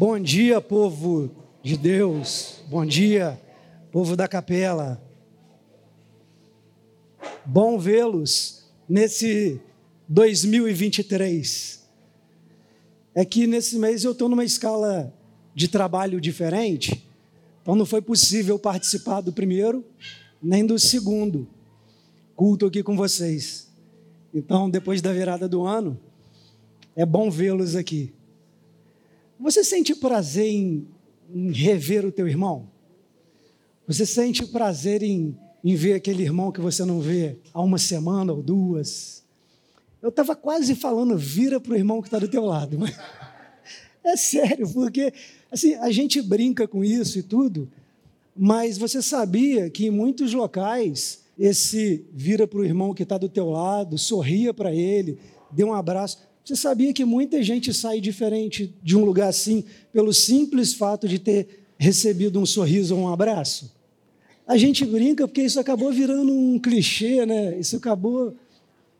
Bom dia, povo de Deus. Bom dia, povo da capela. Bom vê-los nesse 2023. É que nesse mês eu estou numa escala de trabalho diferente, então não foi possível participar do primeiro nem do segundo culto aqui com vocês. Então, depois da virada do ano, é bom vê-los aqui. Você sente prazer em, em, rever o teu irmão? Você sente prazer em, em ver aquele irmão que você não vê há uma semana ou duas? Eu estava quase falando, vira para o irmão que está do teu lado. Mas é sério, porque assim, a gente brinca com isso e tudo, mas você sabia que em muitos locais esse vira para o irmão que está do teu lado, sorria para ele, dê um abraço. Você sabia que muita gente sai diferente de um lugar assim pelo simples fato de ter recebido um sorriso ou um abraço? A gente brinca porque isso acabou virando um clichê, né? Isso acabou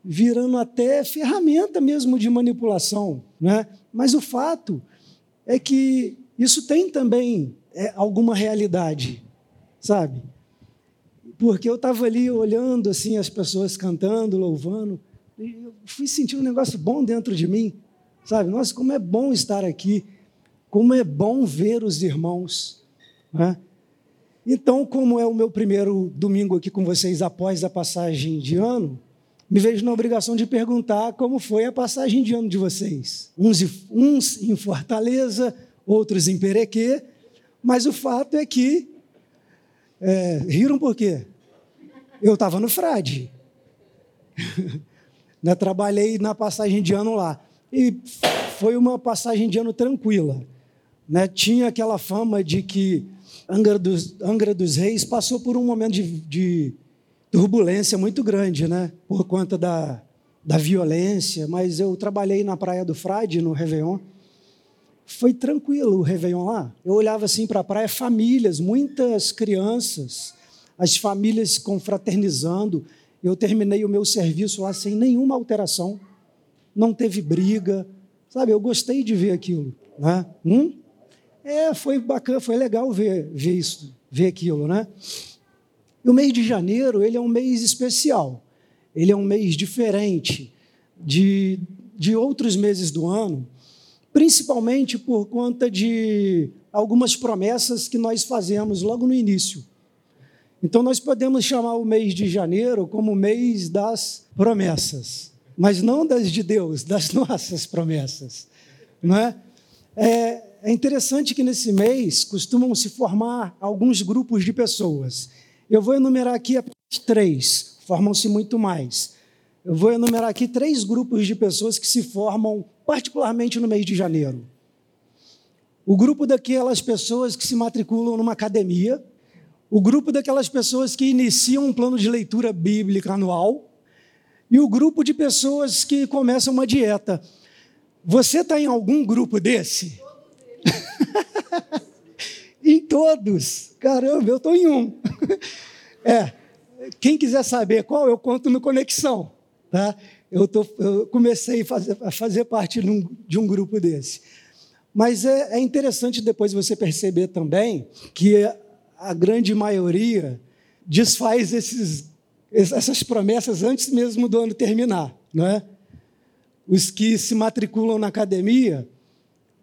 virando até ferramenta mesmo de manipulação, né? Mas o fato é que isso tem também é, alguma realidade, sabe? Porque eu estava ali olhando assim as pessoas cantando, louvando, eu fui sentir um negócio bom dentro de mim, sabe? Nossa, como é bom estar aqui, como é bom ver os irmãos. Né? Então, como é o meu primeiro domingo aqui com vocês após a passagem de ano, me vejo na obrigação de perguntar como foi a passagem de ano de vocês. Uns, uns em Fortaleza, outros em Perequê, mas o fato é que. É, riram por quê? Eu estava no frade. Né? Trabalhei na passagem de ano lá. E foi uma passagem de ano tranquila. Né? Tinha aquela fama de que Angra dos, Angra dos Reis passou por um momento de, de turbulência muito grande, né? por conta da, da violência, mas eu trabalhei na Praia do Frade, no Réveillon. Foi tranquilo o Réveillon lá. Eu olhava assim para a praia, famílias, muitas crianças, as famílias confraternizando. Eu terminei o meu serviço lá sem nenhuma alteração, não teve briga, sabe? Eu gostei de ver aquilo, né? Hum? É, foi bacana, foi legal ver, ver isso, ver aquilo, né? E o mês de janeiro, ele é um mês especial, ele é um mês diferente de, de outros meses do ano, principalmente por conta de algumas promessas que nós fazemos logo no início. Então, nós podemos chamar o mês de janeiro como o mês das promessas, mas não das de Deus, das nossas promessas. Não é? é, é interessante que nesse mês costumam se formar alguns grupos de pessoas. Eu vou enumerar aqui três, formam-se muito mais. Eu vou enumerar aqui três grupos de pessoas que se formam, particularmente no mês de janeiro. O grupo daquelas pessoas que se matriculam numa academia, o grupo daquelas pessoas que iniciam um plano de leitura bíblica anual e o grupo de pessoas que começam uma dieta. Você está em algum grupo desse? em todos. Caramba, eu estou em um. é. Quem quiser saber qual, eu conto no Conexão. Tá? Eu, tô, eu comecei a fazer, a fazer parte de um, de um, grupo desse. Mas é, é interessante depois você perceber também que a grande maioria desfaz esses, essas promessas antes mesmo do ano terminar, não é? Os que se matriculam na academia,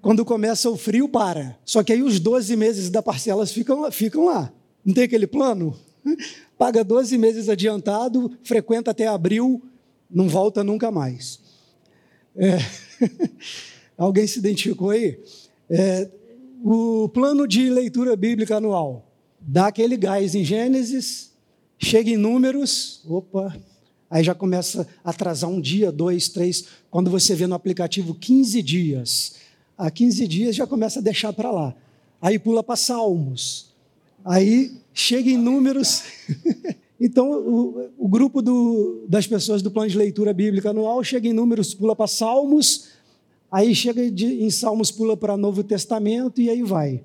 quando começa o frio, para. Só que aí os 12 meses da parcelas ficam, ficam lá. Não tem aquele plano? Paga 12 meses adiantado, frequenta até abril, não volta nunca mais. É. Alguém se identificou aí? É, o plano de leitura bíblica anual dá aquele gás em Gênesis, chega em números, opa, aí já começa a atrasar um dia, dois, três. Quando você vê no aplicativo 15 dias, a 15 dias já começa a deixar para lá. Aí pula para Salmos, aí chega em números. então, o, o grupo do, das pessoas do plano de leitura bíblica anual chega em números, pula para Salmos, aí chega de, em Salmos, pula para Novo Testamento e aí vai.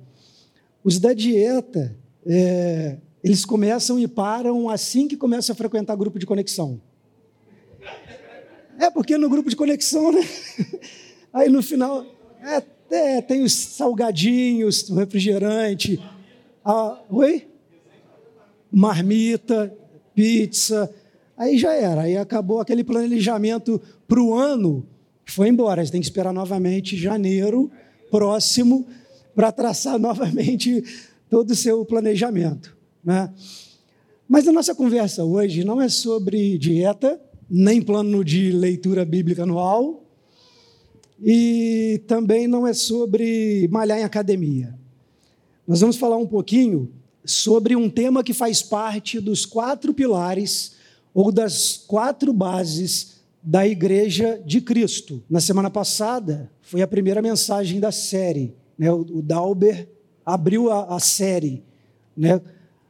Os da dieta, é, eles começam e param assim que começam a frequentar grupo de conexão. É, porque no grupo de conexão, né? Aí no final, é, É, tem os salgadinhos, o refrigerante. A, oi? Marmita, pizza. Aí já era. Aí acabou aquele planejamento para o ano. Foi embora. Você tem que esperar novamente janeiro próximo para traçar novamente todo o seu planejamento. Né? Mas a nossa conversa hoje não é sobre dieta, nem plano de leitura bíblica anual, e também não é sobre malhar em academia. Nós vamos falar um pouquinho sobre um tema que faz parte dos quatro pilares ou das quatro bases da Igreja de Cristo. Na semana passada foi a primeira mensagem da série. Né? O Dauber abriu a, a série, né?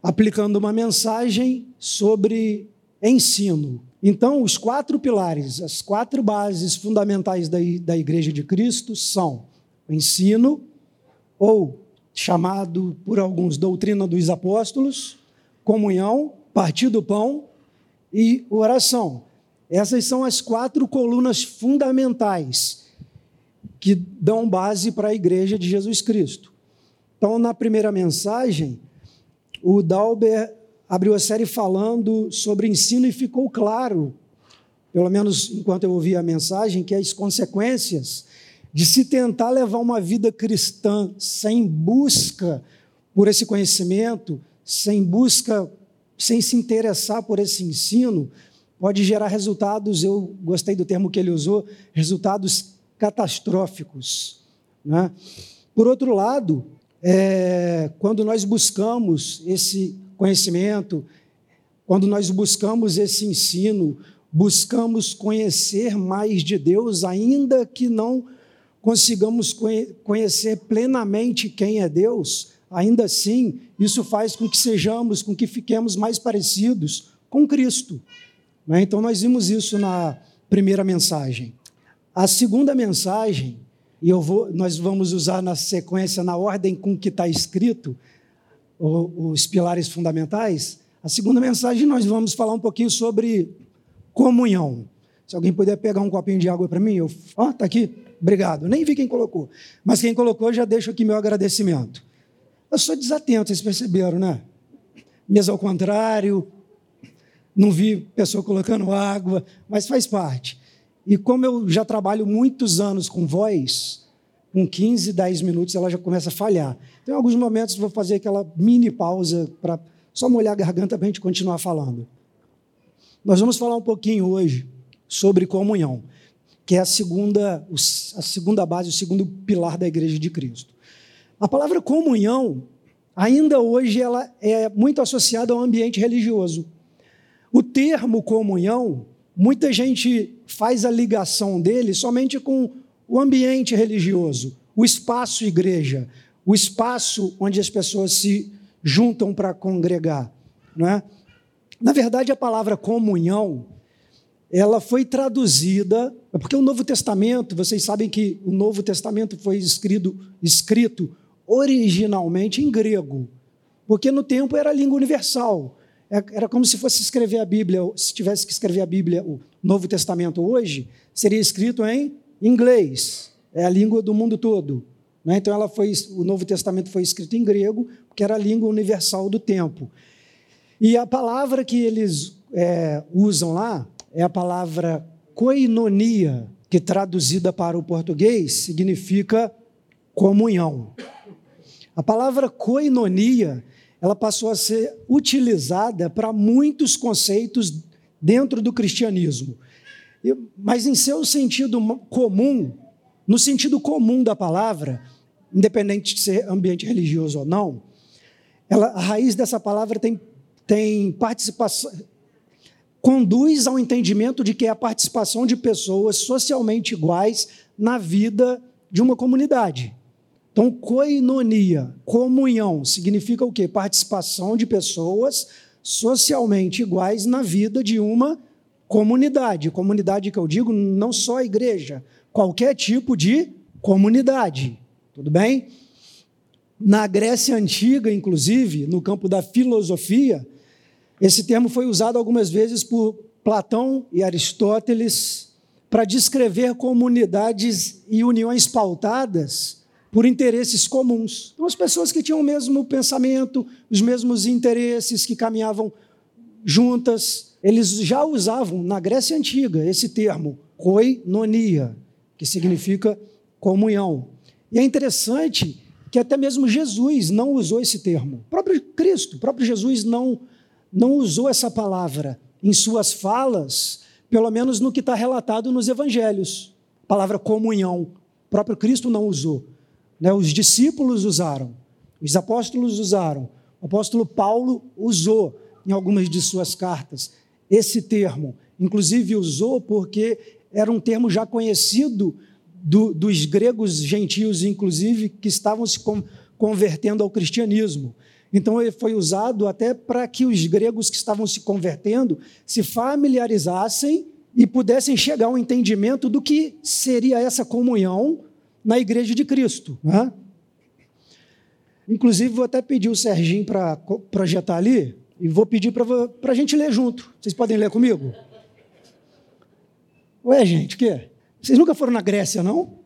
aplicando uma mensagem sobre ensino. Então, os quatro pilares, as quatro bases fundamentais da, da Igreja de Cristo são ensino, ou chamado por alguns doutrina dos apóstolos, comunhão, partir do pão e oração. Essas são as quatro colunas fundamentais que dão base para a Igreja de Jesus Cristo. Então, na primeira mensagem, o Dalber abriu a série falando sobre ensino e ficou claro, pelo menos enquanto eu ouvi a mensagem, que as consequências de se tentar levar uma vida cristã sem busca por esse conhecimento, sem busca, sem se interessar por esse ensino, pode gerar resultados, eu gostei do termo que ele usou, resultados catastróficos. Né? Por outro lado, é, quando nós buscamos esse conhecimento, quando nós buscamos esse ensino, buscamos conhecer mais de Deus, ainda que não consigamos conhecer plenamente quem é Deus, ainda assim, isso faz com que sejamos, com que fiquemos mais parecidos com Cristo. Né? Então, nós vimos isso na primeira mensagem. A segunda mensagem, e eu vou, nós vamos usar na sequência, na ordem com que está escrito, os pilares fundamentais, a segunda mensagem nós vamos falar um pouquinho sobre comunhão. Se alguém puder pegar um copinho de água para mim, eu, ó, oh, tá aqui, obrigado. Nem vi quem colocou, mas quem colocou já deixo aqui meu agradecimento. Eu sou desatento, vocês perceberam, né? Mesa ao contrário, não vi pessoa colocando água, mas faz parte. E como eu já trabalho muitos anos com voz, com 15, 10 minutos ela já começa a falhar. Então, em alguns momentos, vou fazer aquela mini pausa para só molhar a garganta para a gente continuar falando. Nós vamos falar um pouquinho hoje sobre comunhão, que é a segunda, a segunda base, o segundo pilar da Igreja de Cristo. A palavra comunhão, ainda hoje, ela é muito associada ao ambiente religioso. O termo comunhão, muita gente faz a ligação dele somente com o ambiente religioso, o espaço igreja, o espaço onde as pessoas se juntam para congregar. Não é? Na verdade, a palavra comunhão, ela foi traduzida, é porque o Novo Testamento, vocês sabem que o Novo Testamento foi escrito, escrito originalmente em grego, porque no tempo era a língua universal. É, era como se fosse escrever a Bíblia, se tivesse que escrever a Bíblia, o Novo Testamento hoje, seria escrito em inglês, é a língua do mundo todo. Né? Então, ela foi, o Novo Testamento foi escrito em grego, que era a língua universal do tempo. E a palavra que eles é, usam lá é a palavra koinonia, que traduzida para o português significa comunhão. A palavra koinonia ela passou a ser utilizada para muitos conceitos dentro do cristianismo. Mas em seu sentido comum, no sentido comum da palavra, independente de ser ambiente religioso ou não, ela, a raiz dessa palavra tem, tem participação, conduz ao entendimento de que é a participação de pessoas socialmente iguais na vida de uma comunidade. Então, koinonia, comunhão, significa o quê? Participação de pessoas socialmente iguais na vida de uma comunidade. Comunidade que eu digo, não só a igreja, qualquer tipo de comunidade. Tudo bem? Na Grécia Antiga, inclusive, no campo da filosofia, esse termo foi usado algumas vezes por Platão e Aristóteles para descrever comunidades e uniões pautadas por interesses comuns. Então, as pessoas que tinham o mesmo pensamento, os mesmos interesses, que caminhavam juntas, eles já usavam na Grécia Antiga esse termo, koinonia, que significa comunhão. E é interessante que até mesmo Jesus não usou esse termo. O próprio Cristo, o próprio Jesus não, não usou essa palavra em suas falas, pelo menos no que está relatado nos evangelhos. A palavra comunhão. O próprio Cristo não usou. Né? Os discípulos usaram, os apóstolos usaram, o apóstolo Paulo usou em algumas de suas cartas esse termo. Inclusive usou porque era um termo já conhecido do, dos gregos gentios, inclusive, que estavam se com, convertendo ao cristianismo. Então, ele foi usado até para que os gregos que estavam se convertendo se familiarizassem e pudessem chegar ao entendimento do que seria essa comunhão na igreja de Cristo. Né? Inclusive, vou até pedir o Serginho para projetar ali, e vou pedir para a gente ler junto. Vocês podem ler comigo? Ué, gente, o quê? Vocês nunca foram na Grécia, não?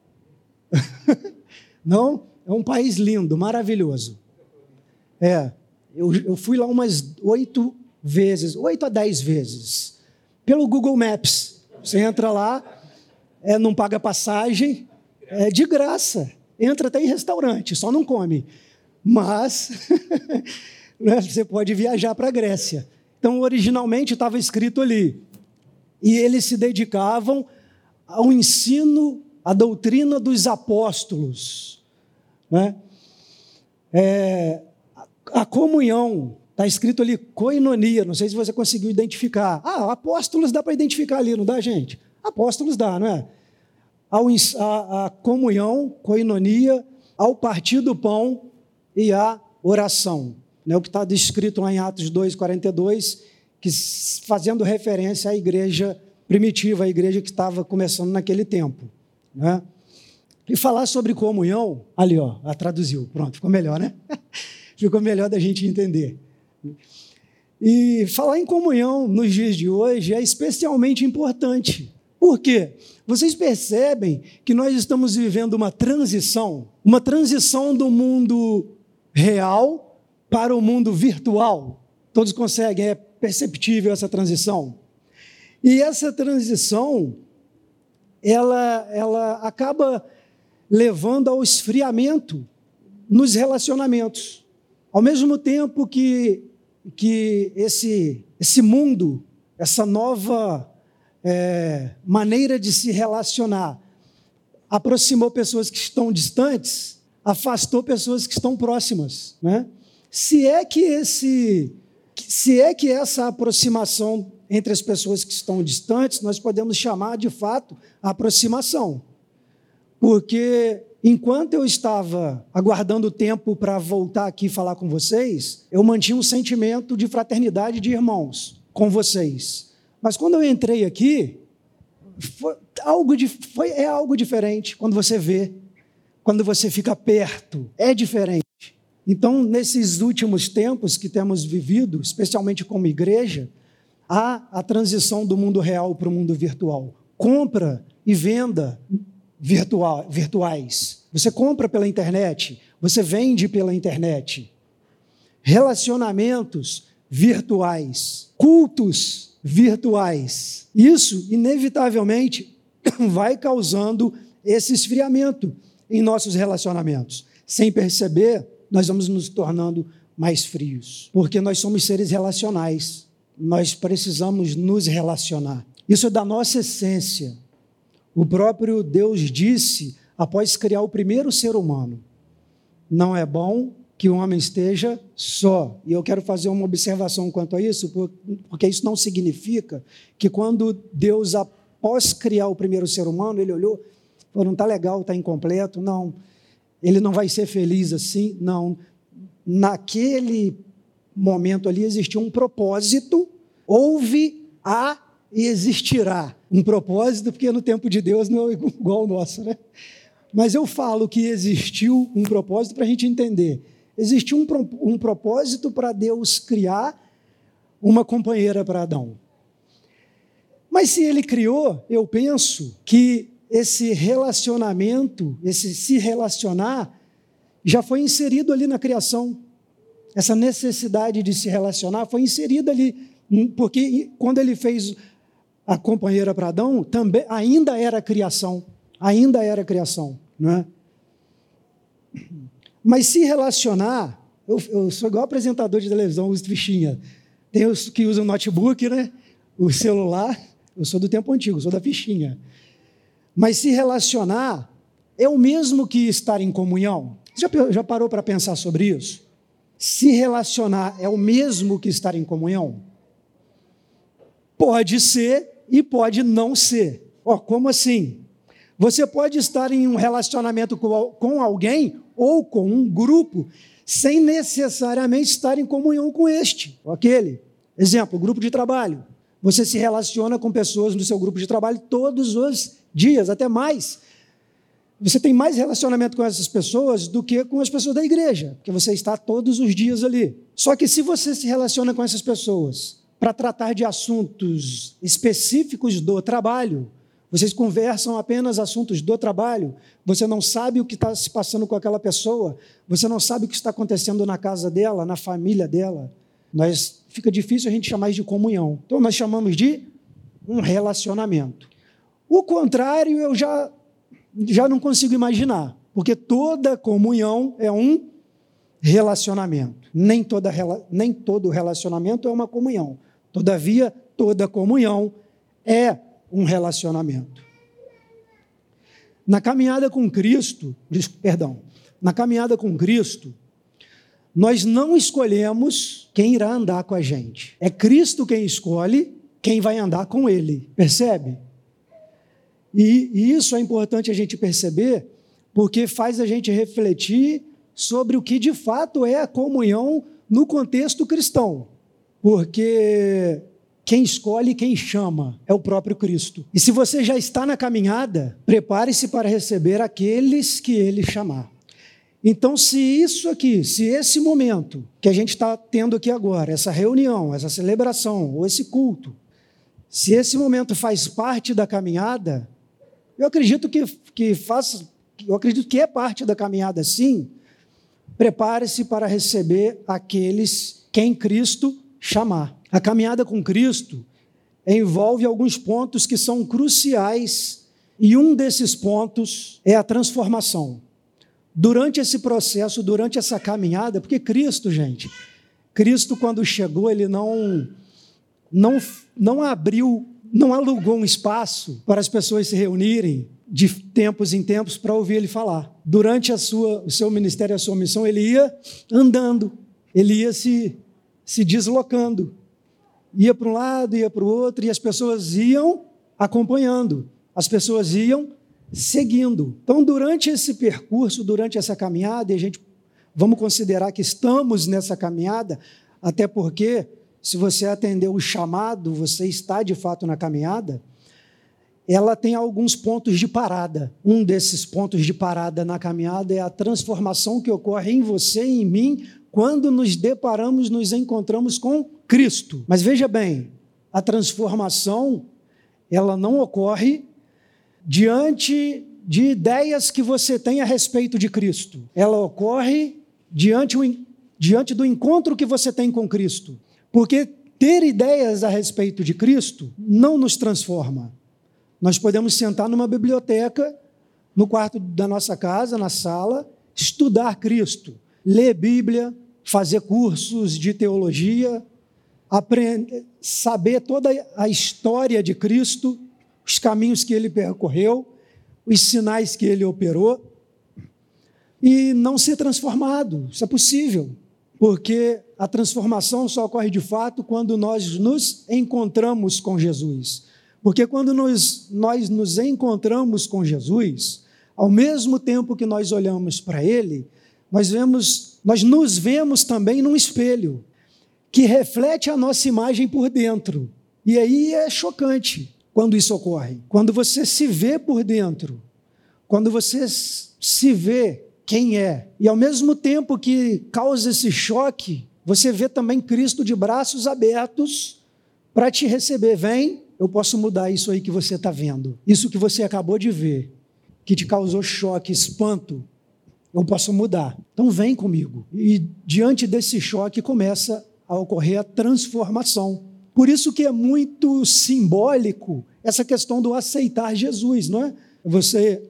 não? É um país lindo, maravilhoso. É, eu, eu fui lá umas oito vezes, oito a dez vezes, pelo Google Maps. Você entra lá, é, não paga passagem, é de graça. Entra até em restaurante, só não come. Mas né, você pode viajar para a Grécia. Então, originalmente estava escrito ali. E eles se dedicavam ao ensino, à doutrina dos apóstolos. Né? É, a comunhão, está escrito ali coinonia, não sei se você conseguiu identificar. Ah, apóstolos dá para identificar ali, não dá, gente? Apóstolos dá, não é? A comunhão, coinonia, ao partir do pão e à oração. Né? O que está descrito lá em Atos 2, 42, que, fazendo referência à igreja primitiva, a igreja que estava começando naquele tempo. Né? E falar sobre comunhão, ali, ó, a traduziu, pronto, ficou melhor, né? ficou melhor da gente entender. E falar em comunhão nos dias de hoje é especialmente importante. Por quê? Vocês percebem que nós estamos vivendo uma transição, uma transição do mundo real para o mundo virtual. Todos conseguem, é perceptível essa transição. E essa transição, ela, ela acaba levando ao esfriamento nos relacionamentos. Ao mesmo tempo que, que esse, esse mundo, essa nova é, maneira de se relacionar, aproximou pessoas que estão distantes, afastou pessoas que estão próximas. Né? Se é que esse, se é que essa aproximação entre as pessoas que estão distantes, nós podemos chamar de fato aproximação. Porque enquanto eu estava aguardando o tempo para voltar aqui falar com vocês, eu mantinha um sentimento de fraternidade de irmãos com vocês. Mas quando eu entrei aqui, foi algo de, foi, é algo diferente quando você vê, quando você fica perto, é diferente. Então, nesses últimos tempos que temos vivido, especialmente como igreja, há a transição do mundo real para o mundo virtual. Compra e venda virtual, virtuais. Você compra pela internet, você vende pela internet. Relacionamentos virtuais, cultos virtuais. Isso, inevitavelmente, vai causando esse esfriamento em nossos relacionamentos. Sem perceber, nós vamos nos tornando mais frios, porque nós somos seres relacionais nós precisamos nos relacionar. Isso é da nossa essência. O próprio Deus disse, após criar o primeiro ser humano: Não é bom que o homem esteja só. E eu quero fazer uma observação quanto a isso, porque isso não significa que quando Deus, após criar o primeiro ser humano, ele olhou, falou: Não está legal, está incompleto. Não. Ele não vai ser feliz assim. Não. Naquele momento ali existia um propósito, houve, há e existirá. Um propósito, porque no tempo de Deus não é igual ao nosso, né? Mas eu falo que existiu um propósito para a gente entender. Existiu um, um propósito para Deus criar uma companheira para Adão. Mas se ele criou, eu penso que esse relacionamento, esse se relacionar, já foi inserido ali na criação. Essa necessidade de se relacionar foi inserida ali, porque quando ele fez a companheira para Adão, também ainda era criação, ainda era criação, não é? Mas se relacionar, eu, eu sou igual apresentador de televisão, uso fichinha. Tem os que usam notebook, né? O celular. Eu sou do tempo antigo, sou da fichinha. Mas se relacionar é o mesmo que estar em comunhão. Já, já parou para pensar sobre isso? Se relacionar é o mesmo que estar em comunhão? Pode ser e pode não ser. Oh, como assim? Você pode estar em um relacionamento com alguém ou com um grupo sem necessariamente estar em comunhão com este ou aquele. Exemplo, grupo de trabalho. Você se relaciona com pessoas no seu grupo de trabalho todos os dias, até mais. Você tem mais relacionamento com essas pessoas do que com as pessoas da igreja, porque você está todos os dias ali. Só que se você se relaciona com essas pessoas para tratar de assuntos específicos do trabalho, vocês conversam apenas assuntos do trabalho, você não sabe o que está se passando com aquela pessoa, você não sabe o que está acontecendo na casa dela, na família dela. Nós fica difícil a gente chamar de comunhão. Então nós chamamos de um relacionamento. O contrário eu já já não consigo imaginar, porque toda comunhão é um relacionamento. Nem toda nem todo relacionamento é uma comunhão. Todavia, toda comunhão é um relacionamento. Na caminhada com Cristo, perdão, na caminhada com Cristo, nós não escolhemos quem irá andar com a gente. É Cristo quem escolhe quem vai andar com Ele. Percebe? E, e isso é importante a gente perceber, porque faz a gente refletir sobre o que de fato é a comunhão no contexto cristão. Porque quem escolhe, quem chama é o próprio Cristo. E se você já está na caminhada, prepare-se para receber aqueles que ele chamar. Então, se isso aqui, se esse momento que a gente está tendo aqui agora, essa reunião, essa celebração, ou esse culto, se esse momento faz parte da caminhada, eu acredito que, que faz, eu acredito que é parte da caminhada sim. Prepare-se para receber aqueles quem Cristo chamar. A caminhada com Cristo envolve alguns pontos que são cruciais, e um desses pontos é a transformação. Durante esse processo, durante essa caminhada, porque Cristo, gente, Cristo quando chegou, ele não não não abriu, não alugou um espaço para as pessoas se reunirem de tempos em tempos para ouvir ele falar. Durante a sua, o seu ministério, a sua missão, ele ia andando, ele ia se se deslocando. Ia para um lado, ia para o outro, e as pessoas iam acompanhando, as pessoas iam seguindo. Então, durante esse percurso, durante essa caminhada, e a gente vamos considerar que estamos nessa caminhada, até porque, se você atendeu o chamado, você está de fato na caminhada, ela tem alguns pontos de parada. Um desses pontos de parada na caminhada é a transformação que ocorre em você e em mim quando nos deparamos, nos encontramos com Cristo. Mas veja bem, a transformação ela não ocorre diante de ideias que você tem a respeito de Cristo. Ela ocorre diante, diante do encontro que você tem com Cristo. Porque ter ideias a respeito de Cristo não nos transforma. Nós podemos sentar numa biblioteca, no quarto da nossa casa, na sala, estudar Cristo, ler Bíblia, fazer cursos de teologia, aprender, saber toda a história de Cristo, os caminhos que ele percorreu, os sinais que ele operou, e não ser transformado. Isso é possível, porque a transformação só ocorre de fato quando nós nos encontramos com Jesus. Porque quando nós, nós nos encontramos com Jesus, ao mesmo tempo que nós olhamos para Ele, nós vemos, nós nos vemos também num espelho que reflete a nossa imagem por dentro. E aí é chocante quando isso ocorre. Quando você se vê por dentro, quando você se vê quem é, e ao mesmo tempo que causa esse choque, você vê também Cristo de braços abertos para te receber. Vem, eu posso mudar isso aí que você está vendo. Isso que você acabou de ver, que te causou choque, espanto, eu posso mudar. Então vem comigo. E diante desse choque começa a ocorrer a transformação. Por isso que é muito simbólico essa questão do aceitar Jesus, não é? Você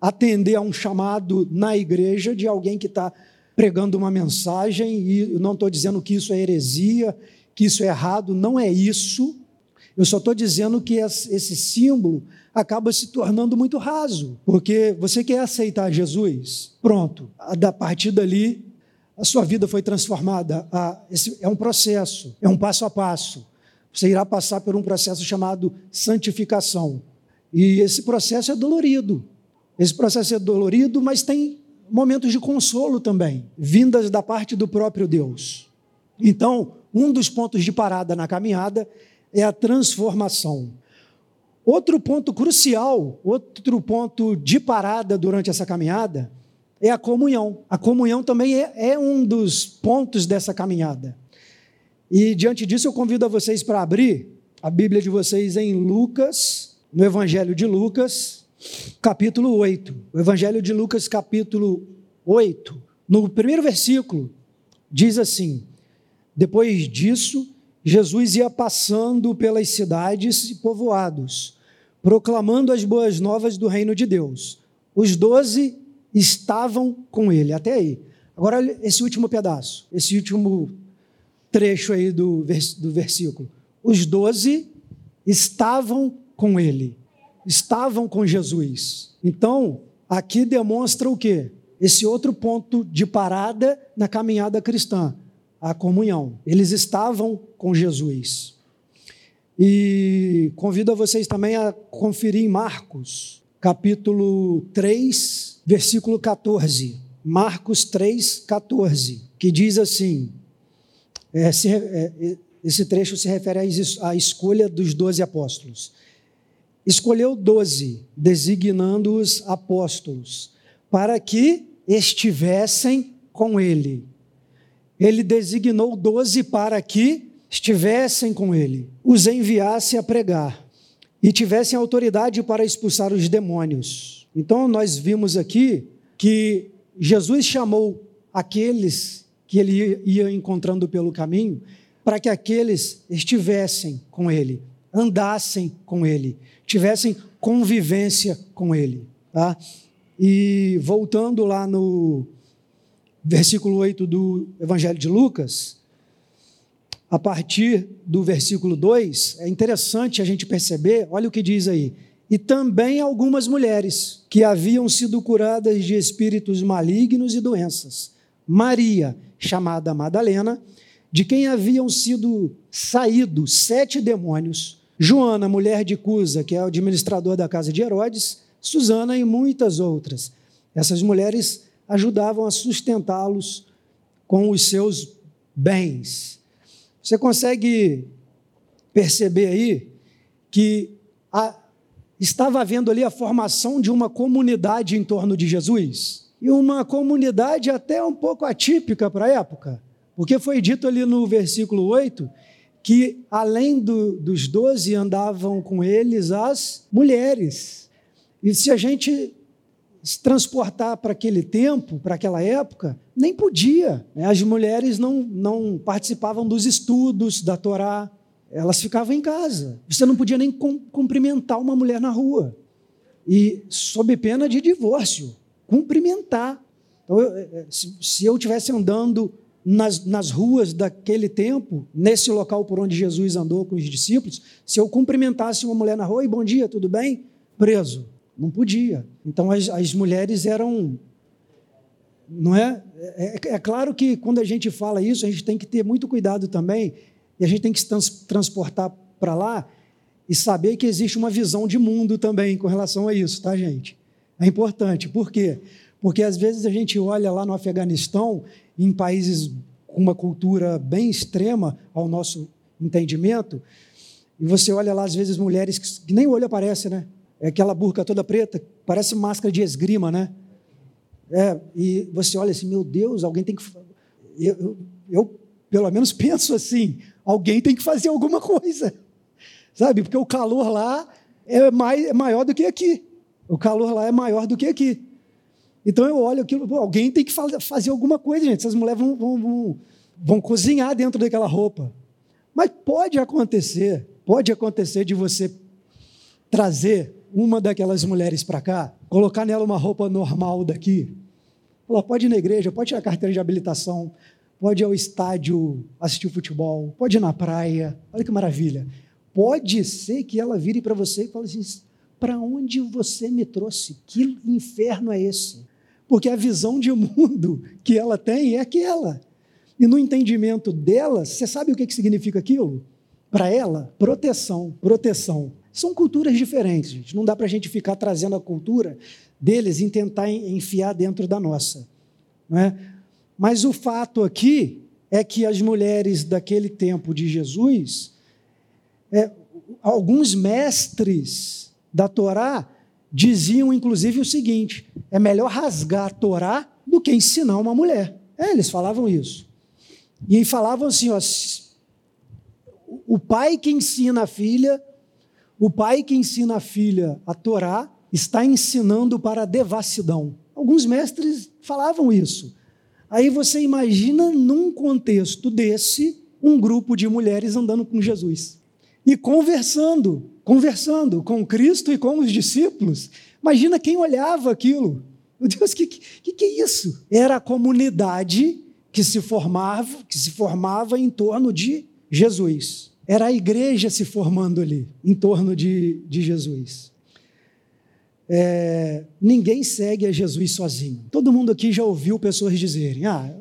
atender a um chamado na igreja de alguém que está pregando uma mensagem, e não estou dizendo que isso é heresia, que isso é errado, não é isso. Eu só estou dizendo que esse símbolo acaba se tornando muito raso, porque você quer aceitar Jesus, pronto, a partir dali a sua vida foi transformada. é um processo, é um passo a passo. Você irá passar por um processo chamado santificação. E esse processo é dolorido. Esse processo é dolorido, mas tem momentos de consolo também, vindas da parte do próprio Deus. Então, um dos pontos de parada na caminhada é a transformação. Outro ponto crucial, outro ponto de parada durante essa caminhada é a comunhão. A comunhão também é, é um dos pontos dessa caminhada. E diante disso, eu convido a vocês para abrir a Bíblia de vocês em Lucas, no Evangelho de Lucas, capítulo 8. O Evangelho de Lucas, capítulo 8. No primeiro versículo, diz assim: Depois disso, Jesus ia passando pelas cidades e povoados proclamando as boas novas do reino de Deus. Os doze estavam com ele, até aí. Agora, esse último pedaço, esse último trecho aí do, vers do versículo. Os doze estavam com ele, estavam com Jesus. Então, aqui demonstra o quê? Esse outro ponto de parada na caminhada cristã, a comunhão. Eles estavam com Jesus. E convido a vocês também a conferir em Marcos, capítulo 3, versículo 14. Marcos 3, 14, que diz assim: é, se, é, esse trecho se refere à escolha dos doze apóstolos. Escolheu doze, designando-os apóstolos, para que estivessem com ele. Ele designou doze para que estivessem com ele, os enviasse a pregar e tivessem autoridade para expulsar os demônios. Então nós vimos aqui que Jesus chamou aqueles que ele ia encontrando pelo caminho para que aqueles estivessem com ele, andassem com ele, tivessem convivência com ele, tá? E voltando lá no versículo 8 do Evangelho de Lucas, a partir do versículo 2, é interessante a gente perceber, olha o que diz aí. E também algumas mulheres que haviam sido curadas de espíritos malignos e doenças. Maria, chamada Madalena, de quem haviam sido saídos sete demônios. Joana, mulher de Cusa, que é o administrador da casa de Herodes. Susana e muitas outras. Essas mulheres ajudavam a sustentá-los com os seus bens. Você consegue perceber aí que a, estava havendo ali a formação de uma comunidade em torno de Jesus? E uma comunidade até um pouco atípica para a época, porque foi dito ali no versículo 8 que além do, dos doze andavam com eles as mulheres. E se a gente se transportar para aquele tempo, para aquela época, nem podia. Né? As mulheres não, não participavam dos estudos da Torá, elas ficavam em casa. Você não podia nem cumprimentar uma mulher na rua. E sob pena de divórcio, cumprimentar. Então, eu, é, é, se eu estivesse andando nas, nas ruas daquele tempo, nesse local por onde Jesus andou com os discípulos, se eu cumprimentasse uma mulher na rua, e bom dia, tudo bem? Preso. Não podia. Então as, as mulheres eram. Não é? é? é? É claro que quando a gente fala isso, a gente tem que ter muito cuidado também, e a gente tem que se trans, transportar para lá e saber que existe uma visão de mundo também com relação a isso, tá, gente? É importante. Por quê? Porque às vezes a gente olha lá no Afeganistão, em países com uma cultura bem extrema ao nosso entendimento, e você olha lá, às vezes, mulheres que nem o olho aparece, né? É aquela burca toda preta, parece máscara de esgrima, né? É, e você olha assim, meu Deus, alguém tem que. Eu, eu, eu, pelo menos penso assim: alguém tem que fazer alguma coisa, sabe? Porque o calor lá é, mais, é maior do que aqui. O calor lá é maior do que aqui. Então eu olho aquilo, alguém tem que fazer alguma coisa, gente. Essas mulheres vão, vão, vão, vão cozinhar dentro daquela roupa. Mas pode acontecer, pode acontecer de você trazer uma daquelas mulheres para cá, colocar nela uma roupa normal daqui. Ela pode ir na igreja, pode tirar carteira de habilitação, pode ir ao estádio assistir futebol, pode ir na praia. Olha que maravilha. Pode ser que ela vire para você e fale assim: para onde você me trouxe? Que inferno é esse? Porque a visão de mundo que ela tem é aquela. E no entendimento dela, você sabe o que significa aquilo? Para ela, proteção, proteção. São culturas diferentes, gente. Não dá para a gente ficar trazendo a cultura deles e tentar enfiar dentro da nossa. Não é? Mas o fato aqui é que as mulheres daquele tempo de Jesus, é, alguns mestres da Torá diziam inclusive o seguinte: é melhor rasgar a Torá do que ensinar uma mulher. É, eles falavam isso. E falavam assim: ó, o pai que ensina a filha, o pai que ensina a filha a Torá, está ensinando para a devassidão. Alguns mestres falavam isso. Aí você imagina, num contexto desse, um grupo de mulheres andando com Jesus e conversando, conversando com Cristo e com os discípulos. Imagina quem olhava aquilo. Meu Deus, o que, que, que é isso? Era a comunidade que se formava, que se formava em torno de Jesus. Era a igreja se formando ali, em torno de, de Jesus. É, ninguém segue a Jesus sozinho. Todo mundo aqui já ouviu pessoas dizerem: Ah,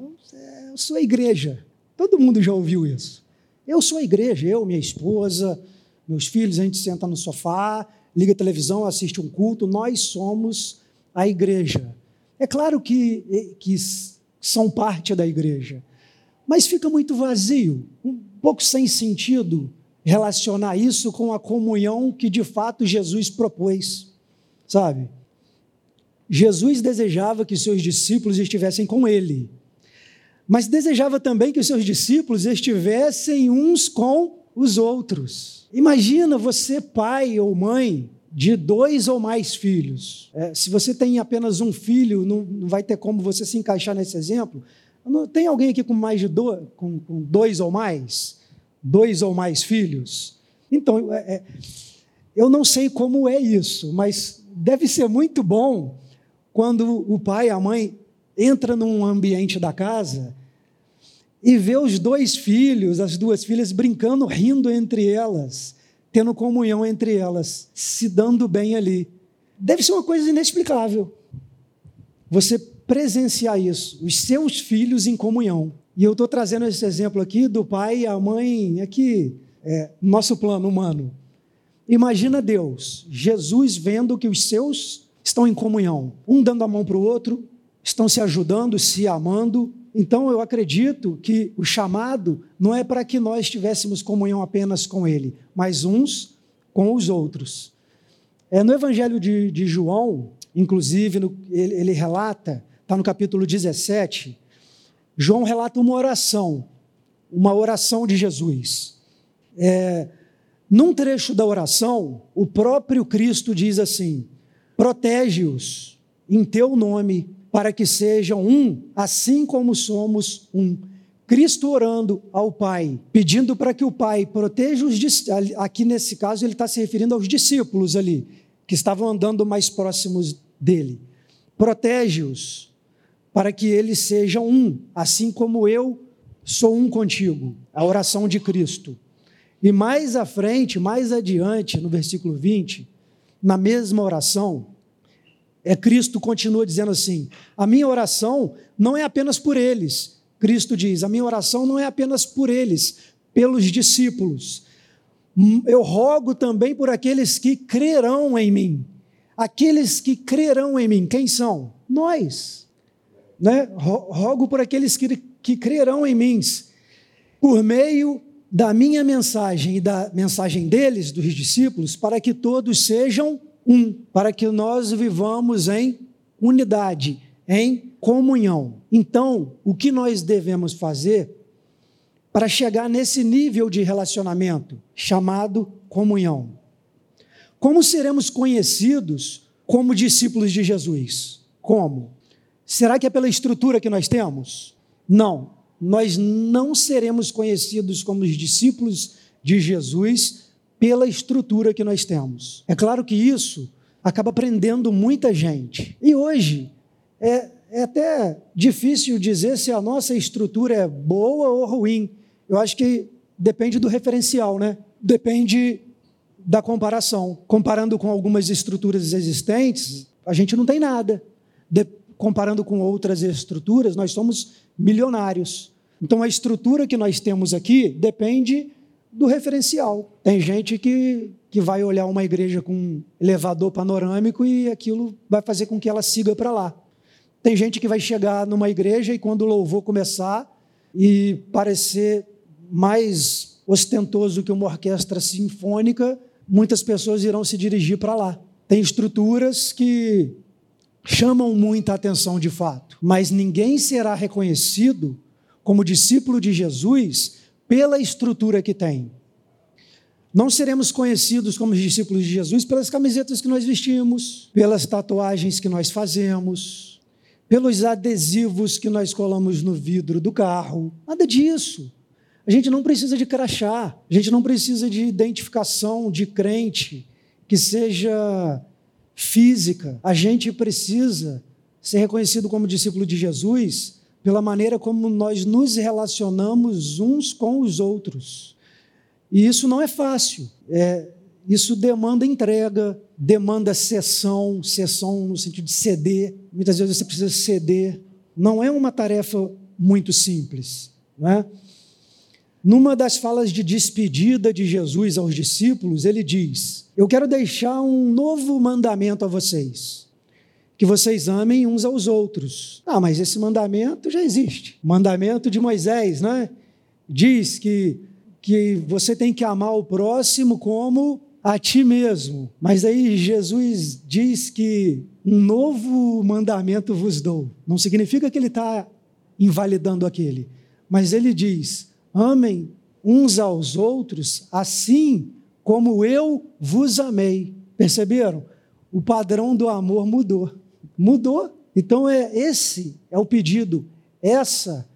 eu sou a igreja. Todo mundo já ouviu isso. Eu sou a igreja, eu, minha esposa, meus filhos, a gente senta no sofá, liga a televisão, assiste um culto, nós somos a igreja. É claro que, que são parte da igreja, mas fica muito vazio, um pouco sem sentido relacionar isso com a comunhão que de fato Jesus propôs sabe? Jesus desejava que seus discípulos estivessem com ele, mas desejava também que os seus discípulos estivessem uns com os outros. Imagina você, pai ou mãe, de dois ou mais filhos. É, se você tem apenas um filho, não, não, vai ter como você se encaixar nesse exemplo. Tem alguém aqui com mais de dois, com, com dois ou mais? Dois ou mais filhos? Então, é, é, eu não sei como é isso, mas deve ser muito bom quando o pai e a mãe entra num ambiente da casa e vê os dois filhos, as duas filhas brincando, rindo entre elas, tendo comunhão entre elas, se dando bem ali. Deve ser uma coisa inexplicável. Você presenciar isso, os seus filhos em comunhão. E eu estou trazendo esse exemplo aqui do pai e a mãe, aqui, é, nosso plano humano. Imagina Deus, Jesus vendo que os seus estão em comunhão, um dando a mão para o outro, estão se ajudando, se amando. Então eu acredito que o chamado não é para que nós tivéssemos comunhão apenas com Ele, mas uns com os outros. É, no Evangelho de, de João, inclusive, no, ele, ele relata, está no capítulo 17, João relata uma oração, uma oração de Jesus. É, num trecho da oração, o próprio Cristo diz assim: protege-os em teu nome, para que sejam um, assim como somos um. Cristo orando ao Pai, pedindo para que o Pai proteja os aqui nesse caso ele está se referindo aos discípulos ali, que estavam andando mais próximos dele. Protege-os para que eles sejam um, assim como eu sou um contigo. A oração de Cristo. E mais à frente, mais adiante, no versículo 20, na mesma oração, é Cristo continua dizendo assim: a minha oração não é apenas por eles. Cristo diz: a minha oração não é apenas por eles, pelos discípulos. Eu rogo também por aqueles que crerão em mim. Aqueles que crerão em mim, quem são? Nós. Né? Rogo por aqueles que, que crerão em mim, por meio da minha mensagem e da mensagem deles, dos discípulos, para que todos sejam um, para que nós vivamos em unidade, em comunhão. Então, o que nós devemos fazer para chegar nesse nível de relacionamento chamado comunhão? Como seremos conhecidos como discípulos de Jesus? Como? Será que é pela estrutura que nós temos? Não. Nós não seremos conhecidos como os discípulos de Jesus pela estrutura que nós temos. É claro que isso acaba prendendo muita gente. E hoje é, é até difícil dizer se a nossa estrutura é boa ou ruim. Eu acho que depende do referencial, né? Depende da comparação. Comparando com algumas estruturas existentes, a gente não tem nada. De, comparando com outras estruturas, nós somos milionários. Então a estrutura que nós temos aqui depende do referencial. Tem gente que, que vai olhar uma igreja com um elevador panorâmico e aquilo vai fazer com que ela siga para lá. Tem gente que vai chegar numa igreja e quando o louvor começar e parecer mais ostentoso que uma orquestra sinfônica, muitas pessoas irão se dirigir para lá. Tem estruturas que chamam muita atenção de fato, mas ninguém será reconhecido como discípulo de Jesus pela estrutura que tem. Não seremos conhecidos como discípulos de Jesus pelas camisetas que nós vestimos, pelas tatuagens que nós fazemos, pelos adesivos que nós colamos no vidro do carro. Nada disso. A gente não precisa de crachá, a gente não precisa de identificação de crente que seja física. A gente precisa ser reconhecido como discípulo de Jesus pela maneira como nós nos relacionamos uns com os outros. E isso não é fácil. É, isso demanda entrega, demanda sessão, sessão no sentido de ceder. Muitas vezes você precisa ceder. Não é uma tarefa muito simples. Não é? Numa das falas de despedida de Jesus aos discípulos, ele diz: Eu quero deixar um novo mandamento a vocês, que vocês amem uns aos outros. Ah, mas esse mandamento já existe. Mandamento de Moisés, né? Diz que, que você tem que amar o próximo como a ti mesmo. Mas aí Jesus diz que um novo mandamento vos dou. Não significa que ele está invalidando aquele, mas ele diz: amem uns aos outros, assim como eu vos amei. Perceberam? O padrão do amor mudou. Mudou. Então é esse é o pedido, essa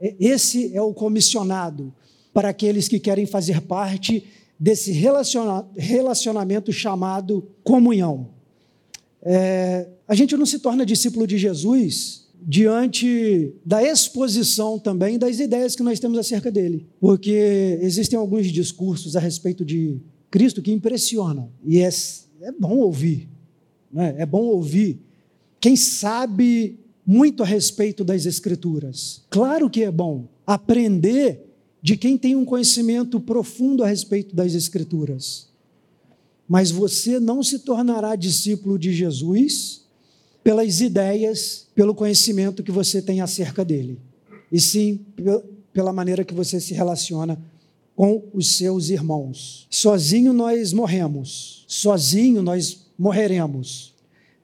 é, esse é o comissionado para aqueles que querem fazer parte desse relacionamento chamado comunhão. É, a gente não se torna discípulo de Jesus diante da exposição também das ideias que nós temos acerca dele. Porque existem alguns discursos a respeito de Cristo que impressionam. E é, é bom ouvir. Né? É bom ouvir. Quem sabe muito a respeito das Escrituras. Claro que é bom aprender de quem tem um conhecimento profundo a respeito das Escrituras. Mas você não se tornará discípulo de Jesus pelas ideias, pelo conhecimento que você tem acerca dele, e sim pela maneira que você se relaciona com os seus irmãos. Sozinho nós morremos, sozinho nós morreremos.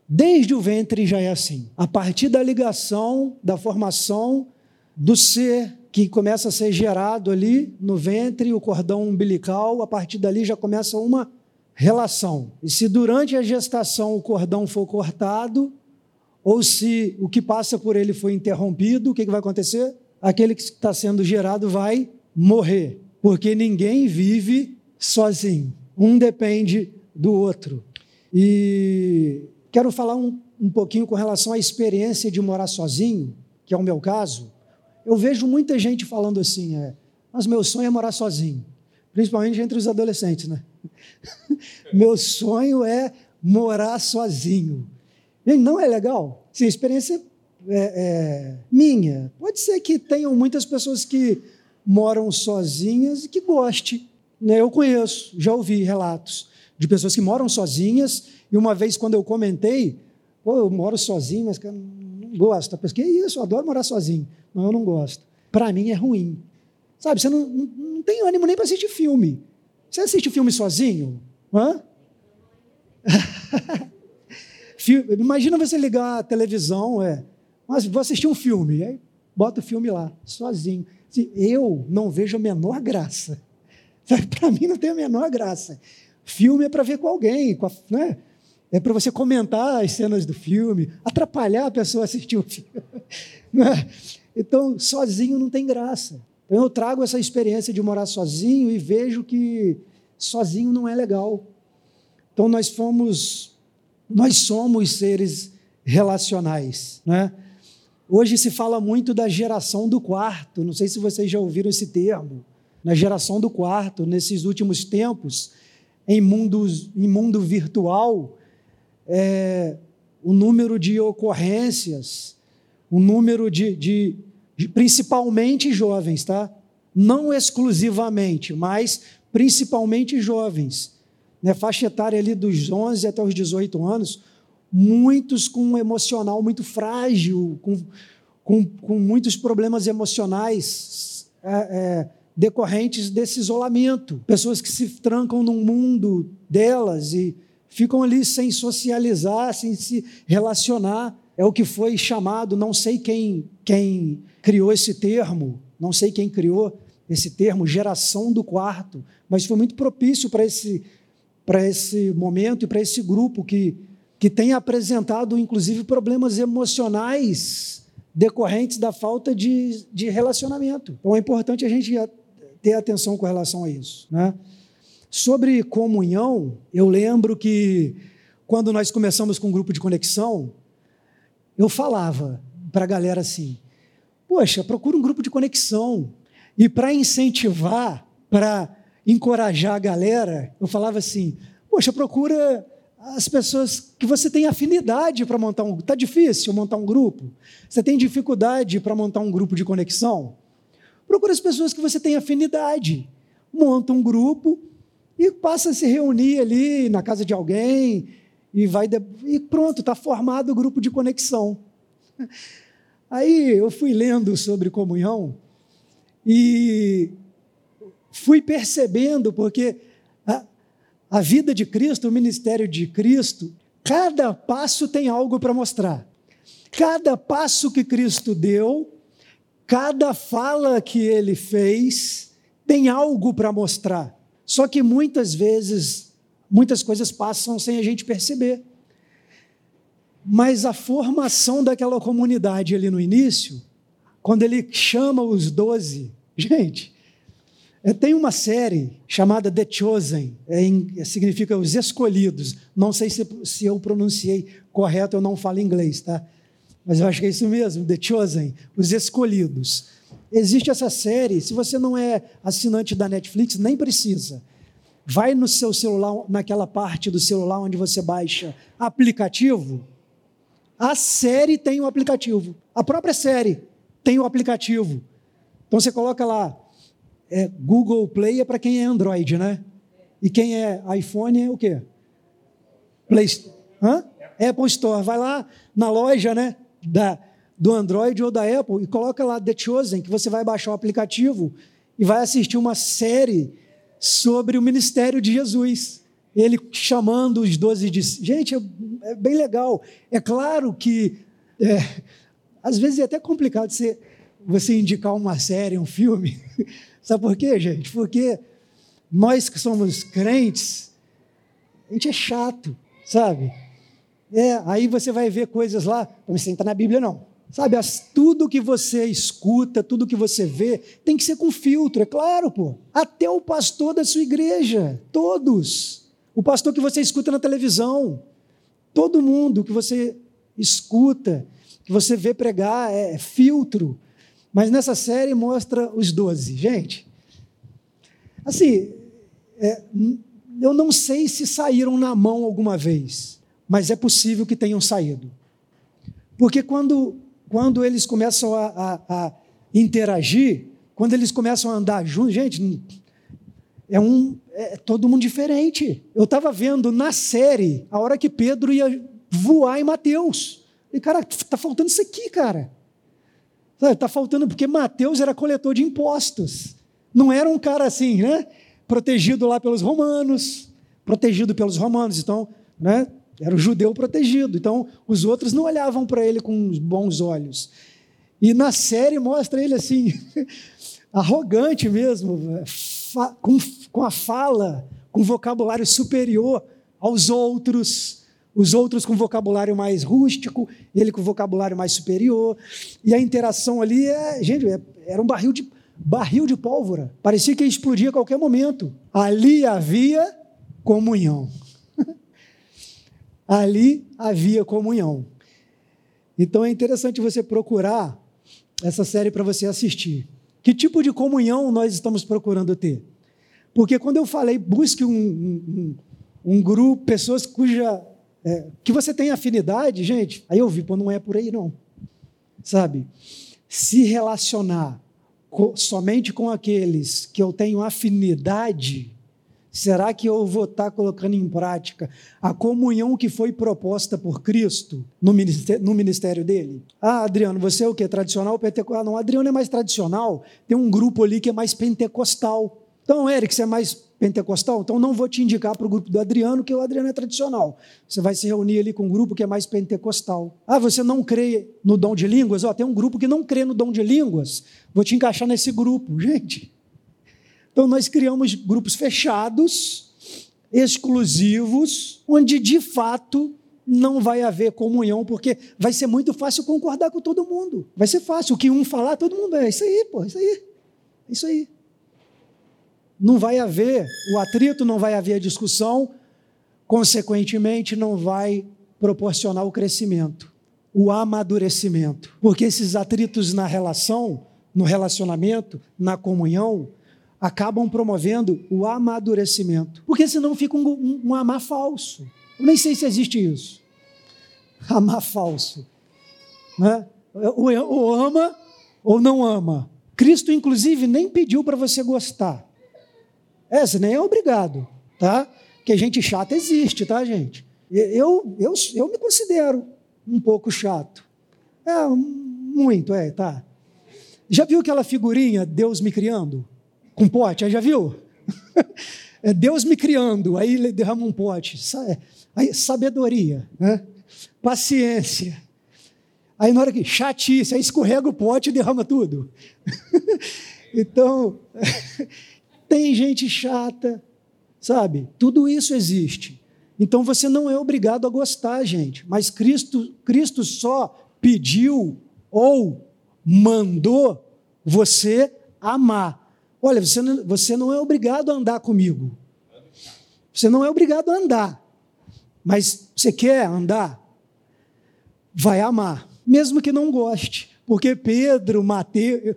Desde o ventre já é assim. A partir da ligação, da formação do ser que começa a ser gerado ali no ventre, o cordão umbilical, a partir dali já começa uma relação. E se durante a gestação o cordão for cortado, ou se o que passa por ele foi interrompido, o que, vai acontecer? Aquele que está sendo gerado vai morrer, porque ninguém vive sozinho. Um depende do outro. E quero falar um, um pouquinho com relação à experiência de morar sozinho, que é o meu caso. Eu vejo muita gente falando assim, é, mas meu sonho é morar sozinho, principalmente entre os adolescentes, né? meu sonho é morar sozinho. Gente, não é legal? Sim, experiência é, é, minha. Pode ser que tenham muitas pessoas que moram sozinhas e que goste. Né? Eu conheço, já ouvi relatos de pessoas que moram sozinhas e uma vez quando eu comentei, Pô, eu moro sozinho, mas não gosto. A pessoa, que isso, eu adoro morar sozinho. Não, eu não gosto. Para mim é ruim. Sabe, você não, não, não tem ânimo nem para assistir filme. Você assiste filme sozinho? Hã? Imagina você ligar a televisão, é, mas vou assistir um filme, aí bota o filme lá, sozinho. Eu não vejo a menor graça. Para mim não tem a menor graça. Filme é para ver com alguém, com a, né? é para você comentar as cenas do filme, atrapalhar a pessoa a assistir o filme. É? Então, sozinho não tem graça. Então, eu trago essa experiência de morar sozinho e vejo que sozinho não é legal. Então, nós fomos, nós somos seres relacionais, né? Hoje se fala muito da geração do quarto, não sei se vocês já ouviram esse termo, na geração do quarto, nesses últimos tempos, em, mundos, em mundo virtual, é, o número de ocorrências, o número de, de, de, principalmente jovens, tá? Não exclusivamente, mas principalmente jovens, né? Faixa etária ali dos 11 até os 18 anos, muitos com um emocional muito frágil, com, com, com muitos problemas emocionais é, é, decorrentes desse isolamento, pessoas que se trancam num mundo delas e ficam ali sem socializar, sem se relacionar. É o que foi chamado, não sei quem, quem criou esse termo, não sei quem criou esse termo, geração do quarto, mas foi muito propício para esse, para esse momento e para esse grupo que, que tem apresentado, inclusive, problemas emocionais decorrentes da falta de, de relacionamento. Então é importante a gente ter atenção com relação a isso. Né? Sobre comunhão, eu lembro que quando nós começamos com o um grupo de conexão, eu falava para a galera assim: Poxa, procura um grupo de conexão. E para incentivar, para encorajar a galera, eu falava assim: Poxa, procura as pessoas que você tem afinidade para montar um. Está difícil montar um grupo? Você tem dificuldade para montar um grupo de conexão? Procura as pessoas que você tem afinidade. Monta um grupo e passa a se reunir ali na casa de alguém e vai de... e pronto, está formado o grupo de conexão. Aí eu fui lendo sobre comunhão e fui percebendo, porque a, a vida de Cristo, o ministério de Cristo, cada passo tem algo para mostrar. Cada passo que Cristo deu, cada fala que ele fez, tem algo para mostrar. Só que muitas vezes, muitas coisas passam sem a gente perceber. Mas a formação daquela comunidade ali no início, quando ele chama os doze, gente, tem uma série chamada The Chosen, é, significa os escolhidos. Não sei se, se eu pronunciei correto, eu não falo inglês, tá? Mas eu acho que é isso mesmo, The Chosen, os escolhidos. Existe essa série, se você não é assinante da Netflix, nem precisa. Vai no seu celular, naquela parte do celular onde você baixa aplicativo. A série tem o um aplicativo. A própria série tem o um aplicativo. Então você coloca lá, é, Google Play é para quem é Android, né? E quem é iPhone é o quê? Play, hã? Apple Store. Vai lá na loja, né? Da, do Android ou da Apple e coloca lá The Chosen, que você vai baixar o aplicativo e vai assistir uma série sobre o ministério de Jesus. Ele chamando os doze discípulos. Gente, é, é, bem legal. É claro que é, às vezes é até complicado você, você indicar uma série, um filme. Sabe por quê, gente? Porque nós que somos crentes, a gente é chato, sabe? É, aí você vai ver coisas lá, não se entra na Bíblia, não. Sabe, tudo que você escuta, tudo que você vê, tem que ser com filtro, é claro, pô. Até o pastor da sua igreja, todos. O pastor que você escuta na televisão, todo mundo que você escuta, que você vê pregar, é filtro. Mas nessa série mostra os doze. Gente, assim, é, eu não sei se saíram na mão alguma vez, mas é possível que tenham saído. Porque quando quando eles começam a, a, a interagir, quando eles começam a andar juntos, gente, é um é todo mundo diferente. Eu estava vendo na série a hora que Pedro ia voar em Mateus. E cara, tá faltando isso aqui, cara. Está faltando porque Mateus era coletor de impostos. Não era um cara assim, né? Protegido lá pelos romanos, protegido pelos romanos. Então, né? Era o judeu protegido. Então, os outros não olhavam para ele com bons olhos. E na série mostra ele assim, arrogante mesmo, com, com a fala, com vocabulário superior aos outros, os outros com vocabulário mais rústico, ele com vocabulário mais superior. E a interação ali é, gente, é, era um barril de, barril de pólvora. Parecia que ia explodir a qualquer momento. Ali havia comunhão. ali havia comunhão. Então é interessante você procurar essa série para você assistir. Que tipo de comunhão nós estamos procurando ter? Porque quando eu falei, busque um, um, um grupo, pessoas cuja. É, que você tem afinidade, gente, aí eu vi, pô, não é por aí não. Sabe? Se relacionar somente com aqueles que eu tenho afinidade, será que eu vou estar colocando em prática a comunhão que foi proposta por Cristo no ministério, no ministério dele? Ah, Adriano, você é o que? Tradicional pentecostal? Ah, não, Adriano é mais tradicional, tem um grupo ali que é mais pentecostal. Então, Eric, você é mais pentecostal? Então, não vou te indicar para o grupo do Adriano, que o Adriano é tradicional. Você vai se reunir ali com um grupo que é mais pentecostal. Ah, você não crê no dom de línguas? Ó, tem um grupo que não crê no dom de línguas. Vou te encaixar nesse grupo. Gente, então nós criamos grupos fechados, exclusivos, onde de fato não vai haver comunhão, porque vai ser muito fácil concordar com todo mundo. Vai ser fácil. O que um falar, todo mundo é isso aí, pô, isso aí. É isso aí não vai haver o atrito, não vai haver a discussão, consequentemente, não vai proporcionar o crescimento, o amadurecimento. Porque esses atritos na relação, no relacionamento, na comunhão, acabam promovendo o amadurecimento. Porque senão fica um, um, um amar falso. Eu nem sei se existe isso. Amar falso. Né? Ou, ama ou não ama. Cristo, inclusive, nem pediu para você gostar. É, você nem é obrigado, tá? Que gente chata existe, tá, gente? Eu, eu, eu me considero um pouco chato. É, muito, é, tá. Já viu aquela figurinha, Deus me criando? Com pote, aí já viu? é Deus me criando, aí ele derrama um pote. Aí, sabedoria, né? paciência. Aí na hora que chatice, aí escorrega o pote e derrama tudo. então, tem gente chata, sabe? Tudo isso existe. Então você não é obrigado a gostar, gente, mas Cristo, Cristo só pediu ou mandou você amar. Olha, você não, você não é obrigado a andar comigo. Você não é obrigado a andar. Mas você quer andar? Vai amar, mesmo que não goste. Porque Pedro, Mateus,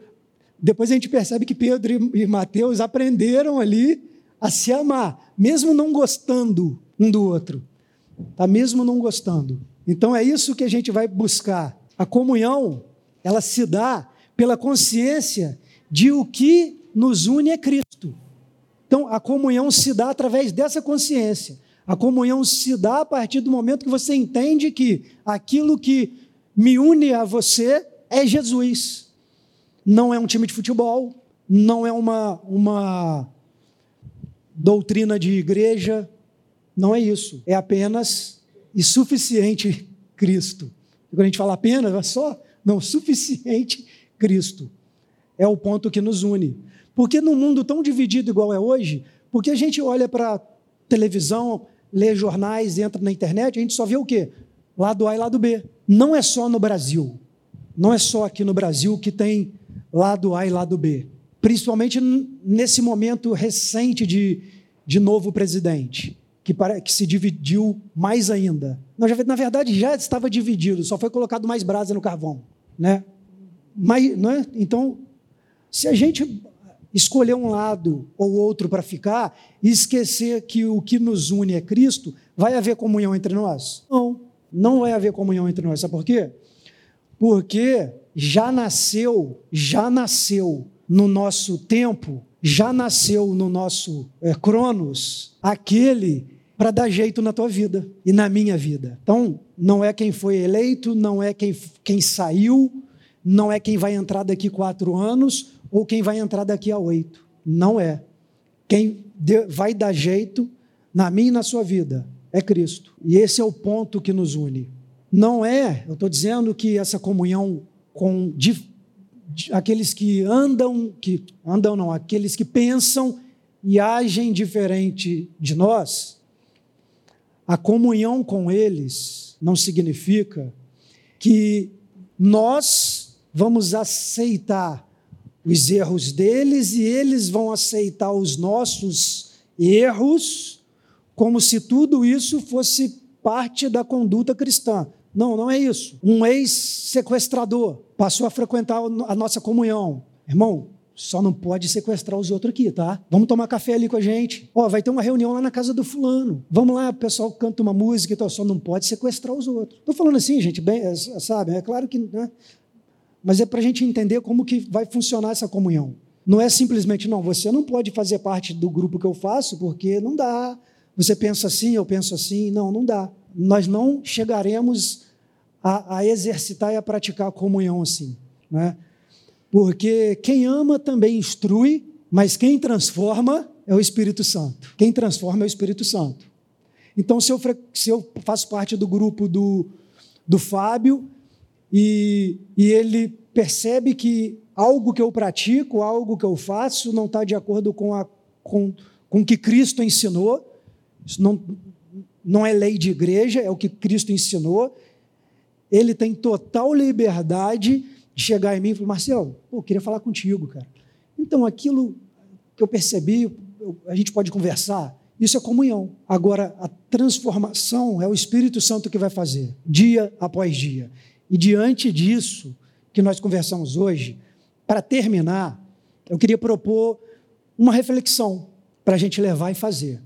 depois a gente percebe que Pedro e Mateus aprenderam ali a se amar, mesmo não gostando um do outro. Tá mesmo não gostando. Então é isso que a gente vai buscar. A comunhão, ela se dá pela consciência de o que nos une é Cristo. Então a comunhão se dá através dessa consciência. A comunhão se dá a partir do momento que você entende que aquilo que me une a você é Jesus não é um time de futebol, não é uma, uma doutrina de igreja, não é isso. É apenas e suficiente Cristo. quando a gente fala apenas, é só, não, suficiente Cristo. É o ponto que nos une. Porque num mundo tão dividido igual é hoje, porque a gente olha para televisão, lê jornais, entra na internet, a gente só vê o quê? Lado A e lado B. Não é só no Brasil. Não é só aqui no Brasil que tem lado A e lado B. Principalmente nesse momento recente de, de novo presidente, que, para, que se dividiu mais ainda. Na verdade, já estava dividido, só foi colocado mais brasa no carvão. Né? Mas, não é? Então, se a gente escolher um lado ou outro para ficar e esquecer que o que nos une é Cristo, vai haver comunhão entre nós? Não, não vai haver comunhão entre nós. Sabe por quê? Porque já nasceu, já nasceu no nosso tempo, já nasceu no nosso é, Cronos, aquele para dar jeito na tua vida e na minha vida. Então, não é quem foi eleito, não é quem, quem saiu, não é quem vai entrar daqui quatro anos ou quem vai entrar daqui a oito. Não é. Quem vai dar jeito na minha e na sua vida é Cristo. E esse é o ponto que nos une. Não é, eu estou dizendo que essa comunhão com de, de, aqueles que andam, que andam não, aqueles que pensam e agem diferente de nós, a comunhão com eles não significa que nós vamos aceitar os erros deles e eles vão aceitar os nossos erros, como se tudo isso fosse parte da conduta cristã. Não, não é isso. Um ex-sequestrador passou a frequentar a nossa comunhão. Irmão, só não pode sequestrar os outros aqui, tá? Vamos tomar café ali com a gente. Ó, vai ter uma reunião lá na casa do fulano. Vamos lá, o pessoal canta uma música e tal. Só não pode sequestrar os outros. Estou falando assim, gente, bem, é, sabe? É claro que, né? Mas é para a gente entender como que vai funcionar essa comunhão. Não é simplesmente, não, você não pode fazer parte do grupo que eu faço, porque não dá. Você pensa assim, eu penso assim. Não, não dá. Nós não chegaremos a, a exercitar e a praticar a comunhão assim. Né? Porque quem ama também instrui, mas quem transforma é o Espírito Santo. Quem transforma é o Espírito Santo. Então, se eu, se eu faço parte do grupo do, do Fábio e, e ele percebe que algo que eu pratico, algo que eu faço, não está de acordo com, a, com, com o que Cristo ensinou, isso não, não é lei de igreja, é o que Cristo ensinou, ele tem total liberdade de chegar em mim e falar, Marcelo, pô, eu queria falar contigo, cara. Então, aquilo que eu percebi, a gente pode conversar. Isso é comunhão. Agora, a transformação é o Espírito Santo que vai fazer, dia após dia. E diante disso que nós conversamos hoje, para terminar, eu queria propor uma reflexão para a gente levar e fazer.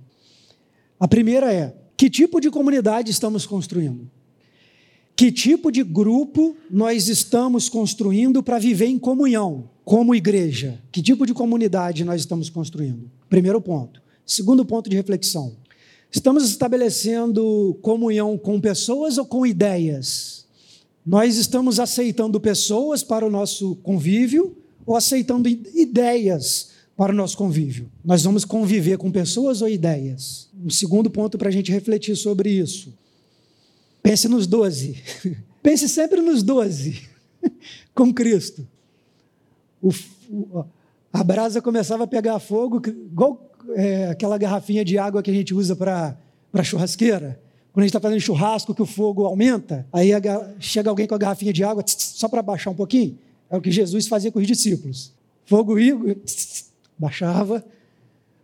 A primeira é: que tipo de comunidade estamos construindo? Que tipo de grupo nós estamos construindo para viver em comunhão, como igreja? Que tipo de comunidade nós estamos construindo? Primeiro ponto. Segundo ponto de reflexão. Estamos estabelecendo comunhão com pessoas ou com ideias? Nós estamos aceitando pessoas para o nosso convívio ou aceitando ideias para o nosso convívio? Nós vamos conviver com pessoas ou ideias? Um segundo ponto para a gente refletir sobre isso. Pense nos doze. Pense sempre nos doze, com Cristo. O, o, a brasa começava a pegar fogo, igual é, aquela garrafinha de água que a gente usa para churrasqueira. Quando a gente está fazendo churrasco, que o fogo aumenta, aí a, chega alguém com a garrafinha de água, tss, tss, só para baixar um pouquinho. É o que Jesus fazia com os discípulos. Fogo ia, tss, baixava.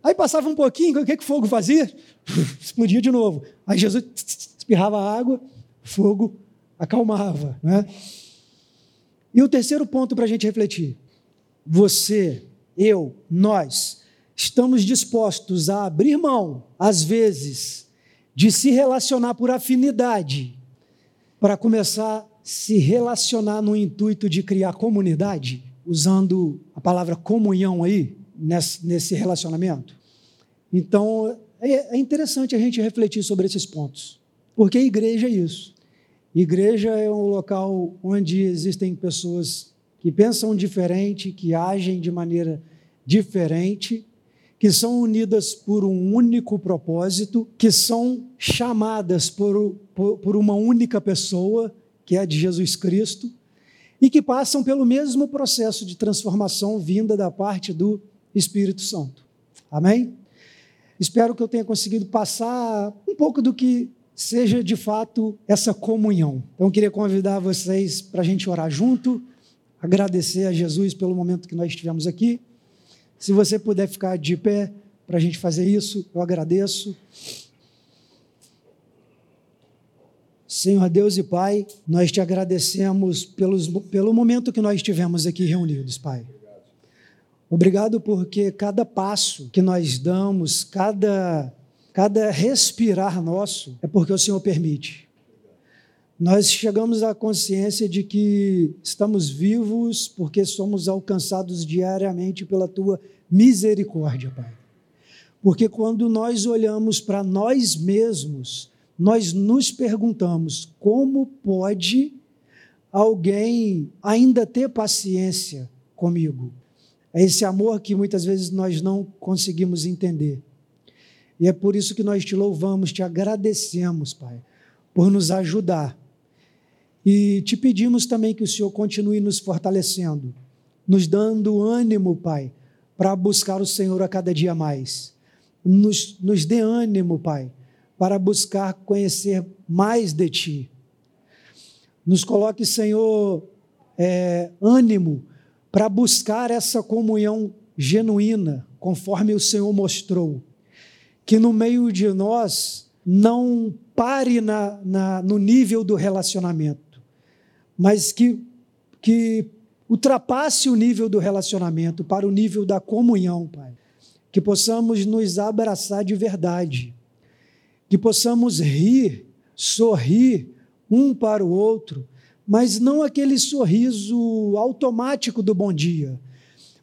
Aí passava um pouquinho, o que, que o fogo fazia? Explodia de novo. Aí Jesus espirrava água, fogo acalmava. Né? E o terceiro ponto para a gente refletir: você, eu, nós, estamos dispostos a abrir mão, às vezes, de se relacionar por afinidade, para começar a se relacionar no intuito de criar comunidade, usando a palavra comunhão aí, nesse, relacionamento? Então, é, é interessante a gente refletir sobre esses pontos. Porque igreja é isso. Igreja é um local onde existem pessoas que pensam diferente, que agem de maneira diferente, que são unidas por um único propósito, que são chamadas por, por, por uma única pessoa, que é a de Jesus Cristo, e que passam pelo mesmo processo de transformação vinda da parte do Espírito Santo. Amém? Espero que eu tenha conseguido passar um pouco do que seja de fato essa comunhão. Então, eu queria convidar vocês para a gente orar junto, agradecer a Jesus pelo momento que nós estivemos aqui. Se você puder ficar de pé para a gente fazer isso, eu agradeço. Senhor Deus e Pai, nós te agradecemos pelos, pelo momento que nós estivemos aqui reunidos, Pai. Obrigado porque cada passo que nós damos, cada Cada respirar nosso é porque o Senhor permite. Nós chegamos à consciência de que estamos vivos porque somos alcançados diariamente pela tua misericórdia, Pai. Porque quando nós olhamos para nós mesmos, nós nos perguntamos como pode alguém ainda ter paciência comigo? É esse amor que muitas vezes nós não conseguimos entender. E é por isso que nós te louvamos, te agradecemos, Pai, por nos ajudar. E te pedimos também que o Senhor continue nos fortalecendo, nos dando ânimo, Pai, para buscar o Senhor a cada dia mais. Nos, nos dê ânimo, Pai, para buscar conhecer mais de Ti. Nos coloque, Senhor, é, ânimo para buscar essa comunhão genuína, conforme o Senhor mostrou. Que no meio de nós não pare na, na, no nível do relacionamento, mas que, que ultrapasse o nível do relacionamento para o nível da comunhão, Pai. Que possamos nos abraçar de verdade, que possamos rir, sorrir um para o outro, mas não aquele sorriso automático do bom dia,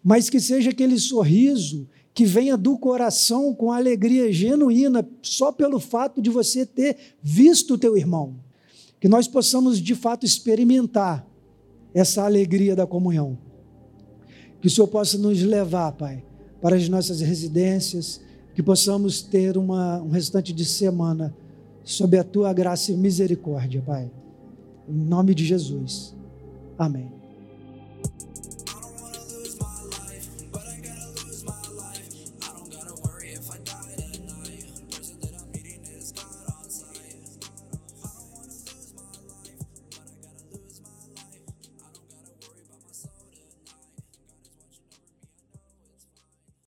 mas que seja aquele sorriso que venha do coração com alegria genuína, só pelo fato de você ter visto o teu irmão. Que nós possamos de fato experimentar essa alegria da comunhão. Que o Senhor possa nos levar, Pai, para as nossas residências, que possamos ter uma, um restante de semana sob a tua graça e misericórdia, Pai. Em nome de Jesus. Amém.